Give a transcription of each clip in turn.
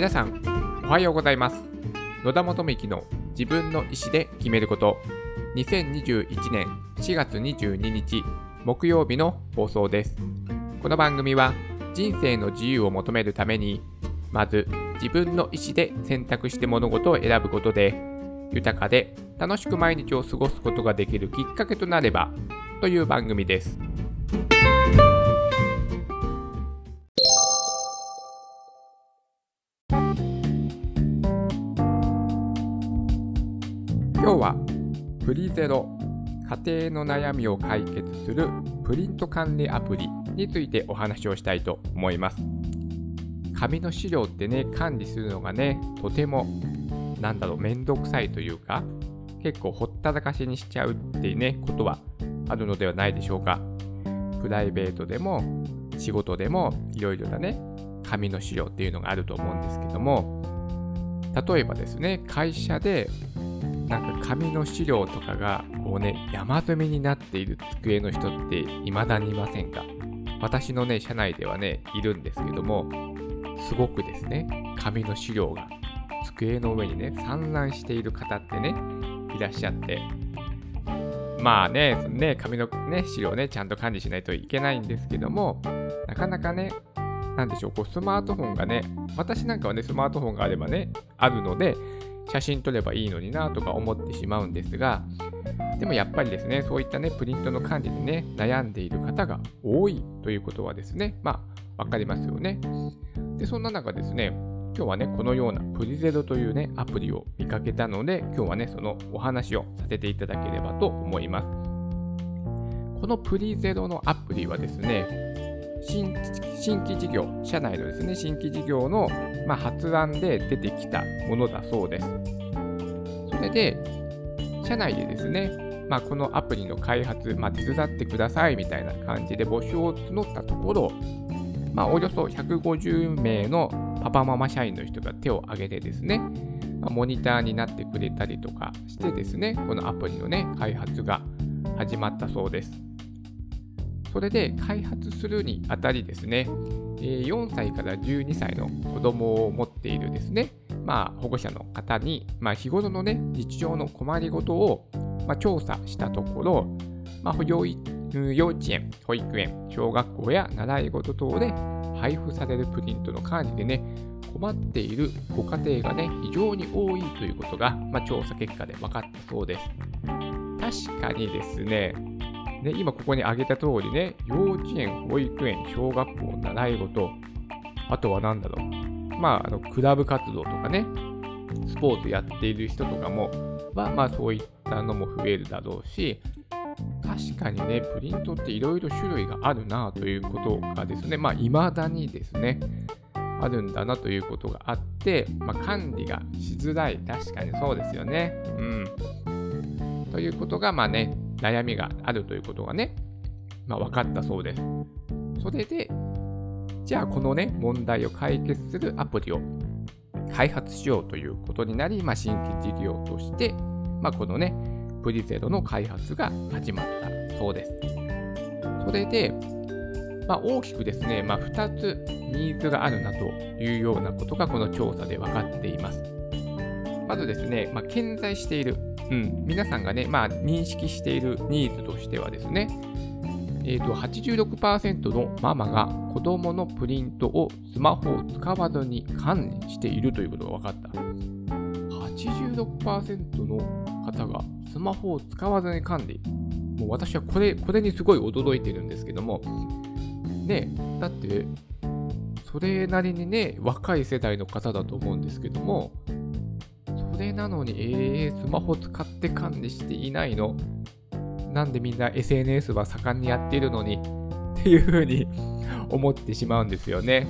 皆さん、おはようございます。野田元幹の自分の意思で決めること。2021年4月22日木曜日の放送です。この番組は人生の自由を求めるために、まず自分の意思で選択して物事を選ぶことで、豊かで楽しく毎日を過ごすことができるきっかけとなればという番組です。プリゼロ家庭の悩みを解決するプリント管理アプリについてお話をしたいと思います。紙の資料ってね管理するのがねとてもなんだろうめんどくさいというか結構ほったらかしにしちゃうっていうねことはあるのではないでしょうか。プライベートでも仕事でもいろいろなね紙の資料っていうのがあると思うんですけども例えばですね会社でなんか紙の資料とかがこうね山積みになっている机の人って未だにいませんか？私のね社内ではねいるんですけどもすごくですね紙の資料が机の上にね散乱している方ってねいらっしゃってまあねね紙のね資料ねちゃんと管理しないといけないんですけどもなかなかねなんでしょうこうスマートフォンがね私なんかはねスマートフォンがあればねあるので写真撮ればいいのになとか思ってしまうんですが、でもやっぱりですね、そういったね、プリントの管理でね、悩んでいる方が多いということはですね、まあ、わかりますよね。で、そんな中ですね、今日はね、このようなプリゼロというね、アプリを見かけたので、今日はね、そのお話をさせていただければと思います。このプリゼロのアプリはですね、新規事業、社内のですね、新規事業の、まあ、発案で出てきたものだそうです。それで、社内でですね、まあ、このアプリの開発、まあ、手伝ってくださいみたいな感じで募集を募ったところ、まあ、およそ150名のパパママ社員の人が手を挙げてですね、ま、モニターになってくれたりとかしてですね、このアプリのね、開発が始まったそうです。それで開発するにあたりですね、4歳から12歳の子供を持っているですね、まあ、保護者の方に、まあ、日頃のね、日常の困りごとを、まあ、調査したところ、まあ、幼幼稚園、保育園、小学校や習い事等で配布されるプリントの管理でね、困っているご家庭がね、非常に多いということが、まあ、調査結果で分かったそうです。確かにですね、ね、今ここに挙げた通りね、幼稚園、保育園、小学校、習い事、あとは何だろう。まあ、あの、クラブ活動とかね、スポーツやっている人とかも、まあまあそういったのも増えるだろうし、確かにね、プリントっていろいろ種類があるなということがですね、まあ未だにですね、あるんだなということがあって、まあ、管理がしづらい。確かにそうですよね。うん。ということが、まあね、悩みがあるということがね、まあ、分かったそうです。それで、じゃあこのね、問題を解決するアプリを開発しようということになり、まあ、新規事業として、まあ、このね、プリゼロの開発が始まったそうです。それで、まあ、大きくですね、まあ、2つニーズがあるなというようなことがこの調査で分かっています。まずですね、まあ、健在しているうん、皆さんがね、まあ、認識しているニーズとしてはですね、えーと、86%のママが子供のプリントをスマホを使わずに管理しているということが分かった。86%の方がスマホを使わずに管理。もう私はこれ、これにすごい驚いてるんですけども、ね、だって、それなりにね、若い世代の方だと思うんですけども、れなのに、えー、スマホ使って管理していないの？なんでみんな SNS は盛んにやっているのに？っていうふうに 思ってしまうんですよね。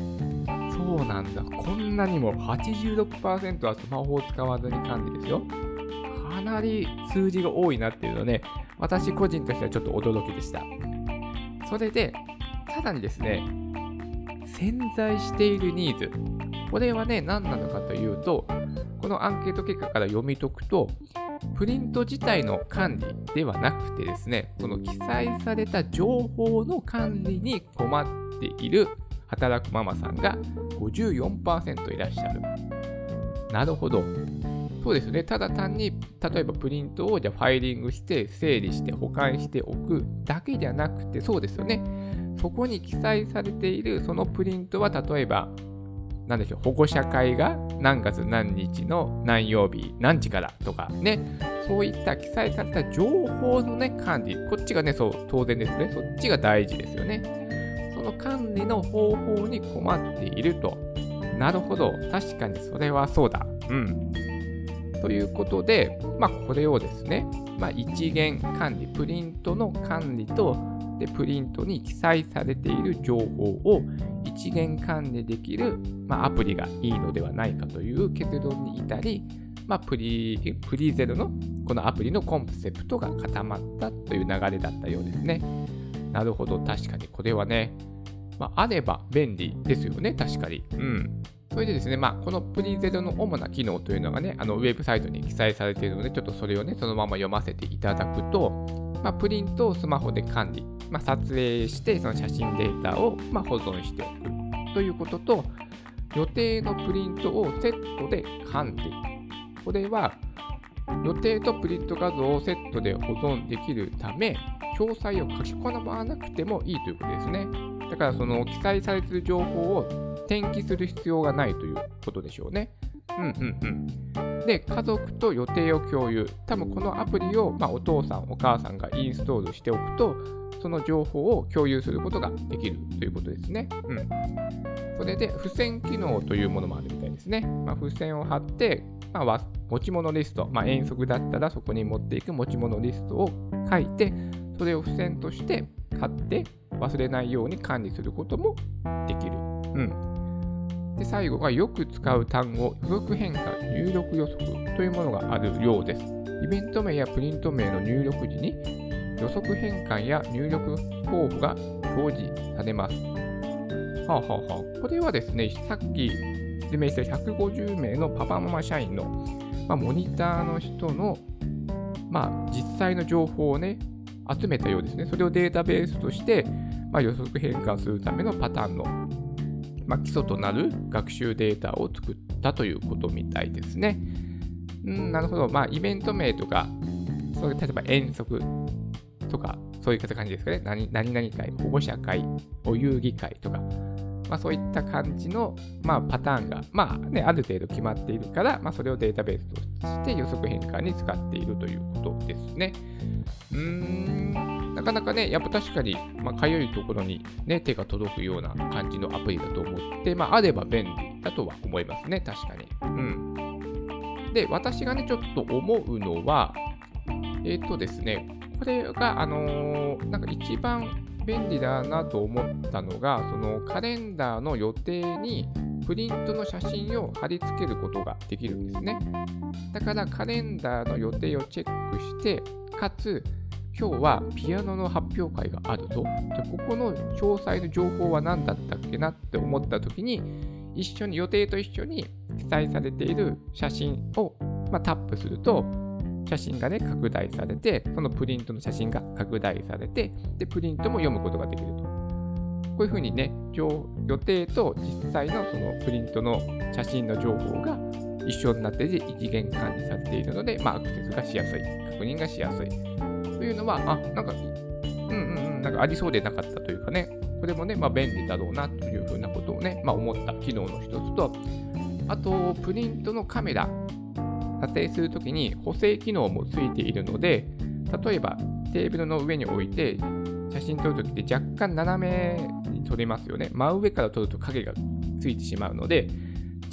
そうなんだ。こんなにも86%はスマホを使わずに管理ですよ。かなり数字が多いなっていうのね、私個人としてはちょっと驚きでした。それで、さらにですね、潜在しているニーズ。これはね、何なのかというと、このアンケート結果から読み解くと、プリント自体の管理ではなくてですね、この記載された情報の管理に困っている働くママさんが54%いらっしゃる。なるほど。そうですね。ただ単に、例えばプリントをじゃファイリングして、整理して保管しておくだけじゃなくて、そうですよね。そこに記載されているそのプリントは、例えば、何でしょう、保護者会が何月何日の何曜日、何時からとかね、そういった記載された情報のね、管理、こっちがね、そう、当然ですね、そっちが大事ですよね。その管理の方法に困っていると。なるほど、確かにそれはそうだ。うん。ということで、まあ、これをですね、まあ、一元管理、プリントの管理と、でプリントに記載されている情報を一元管理できる、まあ、アプリがいいのではないかという結論に至り、まあ、プリプリゼロのこのアプリのコンセプトが固まったという流れだったようですね。なるほど、確かにこれはね、まあ、あれば便利ですよね、確かに。うん。それでですね、まあ、このプリゼロの主な機能というのがね、あのウェブサイトに記載されているので、ちょっとそれをね、そのまま読ませていただくと、まあ、プリントをスマホで管理、まあ、撮影して、その写真データを、ま保存しておくということと、予定のプリントをセットで管理。これは、予定とプリント画像をセットで保存できるため、詳細を書き込まなくてもいいということですね。だから、その記載されている情報を転記する必要がないということでしょうね。うんうんうん。で、家族と予定を共有。多分このアプリを、まあ、お父さん、お母さんがインストールしておくと、その情報を共有することができるということですね。うん。それで、付箋機能というものもあるみたいですね。まあ、付箋を貼って、まあ、持ち物リスト、まあ、遠足だったらそこに持っていく持ち物リストを書いて、それを付箋として貼って忘れないように管理することもできる。うん。で最後がよく使う単語、予測変換、入力予測というものがあるようです。イベント名やプリント名の入力時に予測変換や入力候補が表示されます。はあ、ははあ、これはですね、さっき説明した150名のパパママ社員の、まあ、モニターの人の、まあ、実際の情報をね、集めたようですね。それをデータベースとして、まあ、予測変換するためのパターンのまあ、基礎となる学習データを作ったということみたいですね。うん、なるほど。まあ、イベント名とか、そういう例えば遠足とか、そういった感じですかね。何何々会、保護者会、お遊戯会とか、まあ、そういった感じの、まあ、パターンが、まあね、ある程度決まっているから、まあ、それをデータベースとして予測変換に使っているということですね。うーん。なかなかね、やっぱ確かに、まあ、かゆいところに、ね、手が届くような感じのアプリだと思って、まあ、あれば便利だとは思いますね、確かに。うん。で、私がね、ちょっと思うのは、えっ、ー、とですね、これが、あのー、なんか一番便利だなと思ったのが、そのカレンダーの予定にプリントの写真を貼り付けることができるんですね。だからカレンダーの予定をチェックして、かつ今日はピアノの発表会があるぞ。じここの詳細の情報は何だったっけなって思った時に、一緒に予定と一緒に記載されている写真を、まあ、タップすると、写真がね、拡大されて、そのプリントの写真が拡大されて、で、プリントも読むことができると。こういうふうにね、予定と実際のそのプリントの写真の情報が一緒になって一元管理されているので、まあ、アクセスがしやすい、確認がしやすい。というのは、あ、なんか、うんうんうん、なんかありそうでなかったというかね、これもね、まあ、便利だろうなというふうなことをね、まあ、思った機能の一つと、あと、プリントのカメラ、撮影するときに補正機能もついているので、例えばテーブルの上に置いて写真撮るときって若干斜めに撮れますよね。真上から撮ると影がついてしまうので、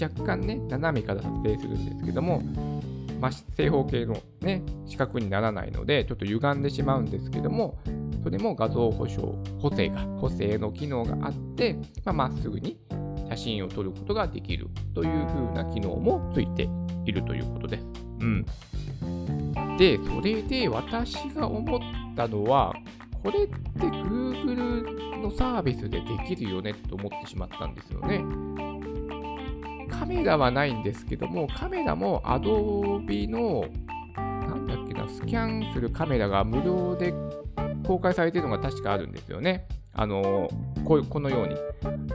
若干ね、斜めから撮影するんですけども、まあ、正方形のね、四角にならないので、ちょっと歪んでしまうんですけども、それも画像保証、補正が、補正の機能があって、まあ、っすぐに写真を撮ることができるという風な機能もついているということです。うん。で、それで私が思ったのは、これって Google のサービスでできるよねと思ってしまったんですよね。カメラはないんですけども、カメラも Adobe の、なんだっけな、スキャンするカメラが無料で公開されているのが確かあるんですよね。あの、こうこのように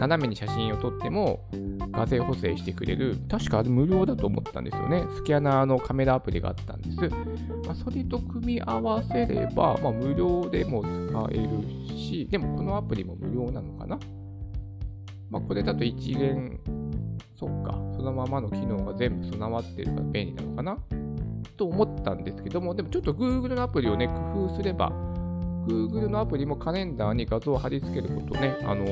斜めに写真を撮っても画像補正してくれる、確か無料だと思ったんですよね。スキャナーのカメラアプリがあったんです。まあ、それと組み合わせれば、まあ、無料でも使えるし、でもこのアプリも無料なのかなまあ、これだと一元、そっか、そのままの機能が全部備わってるから便利なのかなと思ったんですけども、でもちょっと Google のアプリをね、工夫すれば、Google のアプリもカレンダーに画像を貼り付けることね、あの、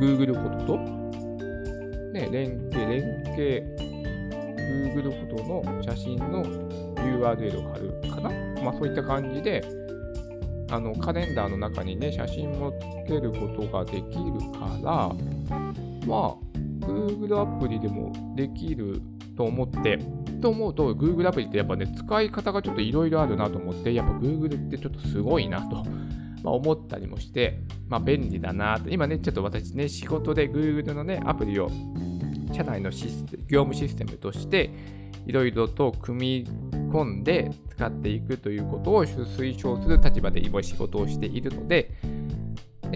Google フォトと、ね、連携、連携、Google フォトの写真の URL を貼るかな？まあそういった感じで、あのカレンダーの中にね、写真もつけることができるから、まあ、Google アプリでもできると思って、と思うと、Google アプリってやっぱね、使い方がちょっといろいろあるなと思って、やっぱ Google ってちょっとすごいなと、まあ、思ったりもして、まあ便利だなと。今ね、ちょっと私ね、仕事で Google のね、アプリを社内のシステ業務システムとして、いろいろと組み込んで使っていくということを推奨する立場で今仕事をしているので、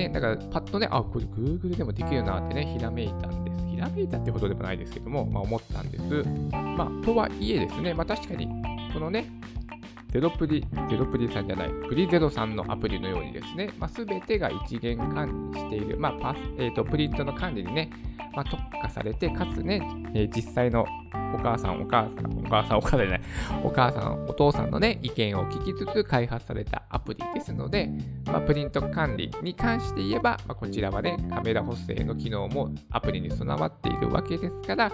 ね、だからパッとね、あ、これ Google でもできるなってね、ひらめいたんです。ひらめいたってことでもないですけども、まあ思ったんです。まあ、とはいえですね、まあ確かに、このね、ゼロプリ、ゼロプリさんじゃない、プリゼロさんのアプリのようにですね、まあ、全てが一元管理している、まあパえーと、プリントの管理にね、まあ、特化されて、かつね、えー、実際のお母さん、お母さん、お母さん、お母さんじゃない、お母さん、お父さんのね、意見を聞きつつ開発されたアプリですので、まあ、プリント管理に関して言えば、まあ、こちらはね、カメラ補正の機能もアプリに備わっているわけですから、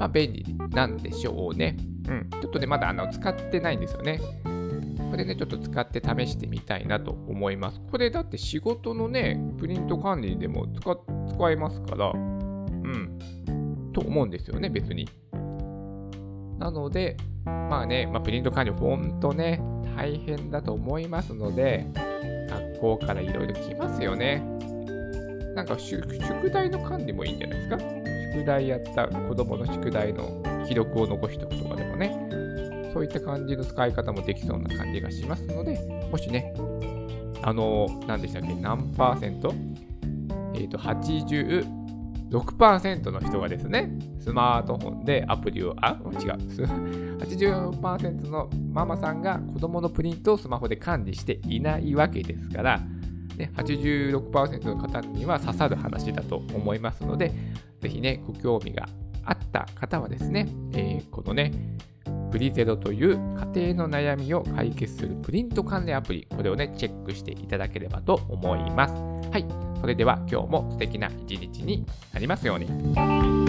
まあ、便利なんでしょうね。うん。ちょっとね、まだあの使ってないんですよね。これね、ちょっと使って試してみたいなと思います。これだって仕事のね、プリント管理でも使使えますから、うん。と思うんですよね、別に。なので、まあね、まあ、プリント管理、ほんとね、大変だと思いますので、学校からいろいろ来ますよね。なんか宿題の管理もいいんじゃないですか？宿題やった子供の宿題の記録を残しておくとかでもね、そういった感じの使い方もできそうな感じがしますので、もしね、あの、何でしたっけ、何パーセント？えっ、ー、と、86%の人がですね、スマートフォンでアプリを、あ、違う、80%のママさんが子供のプリントをスマホで管理していないわけですから、ね、86%の方には刺さる話だと思いますので、ぜひね、ご興味があった方はですね、えー、このね、プリゼロという家庭の悩みを解決するプリント関連アプリ、これをね、チェックしていただければと思います。はい。それでは今日も素敵な一日になりますように。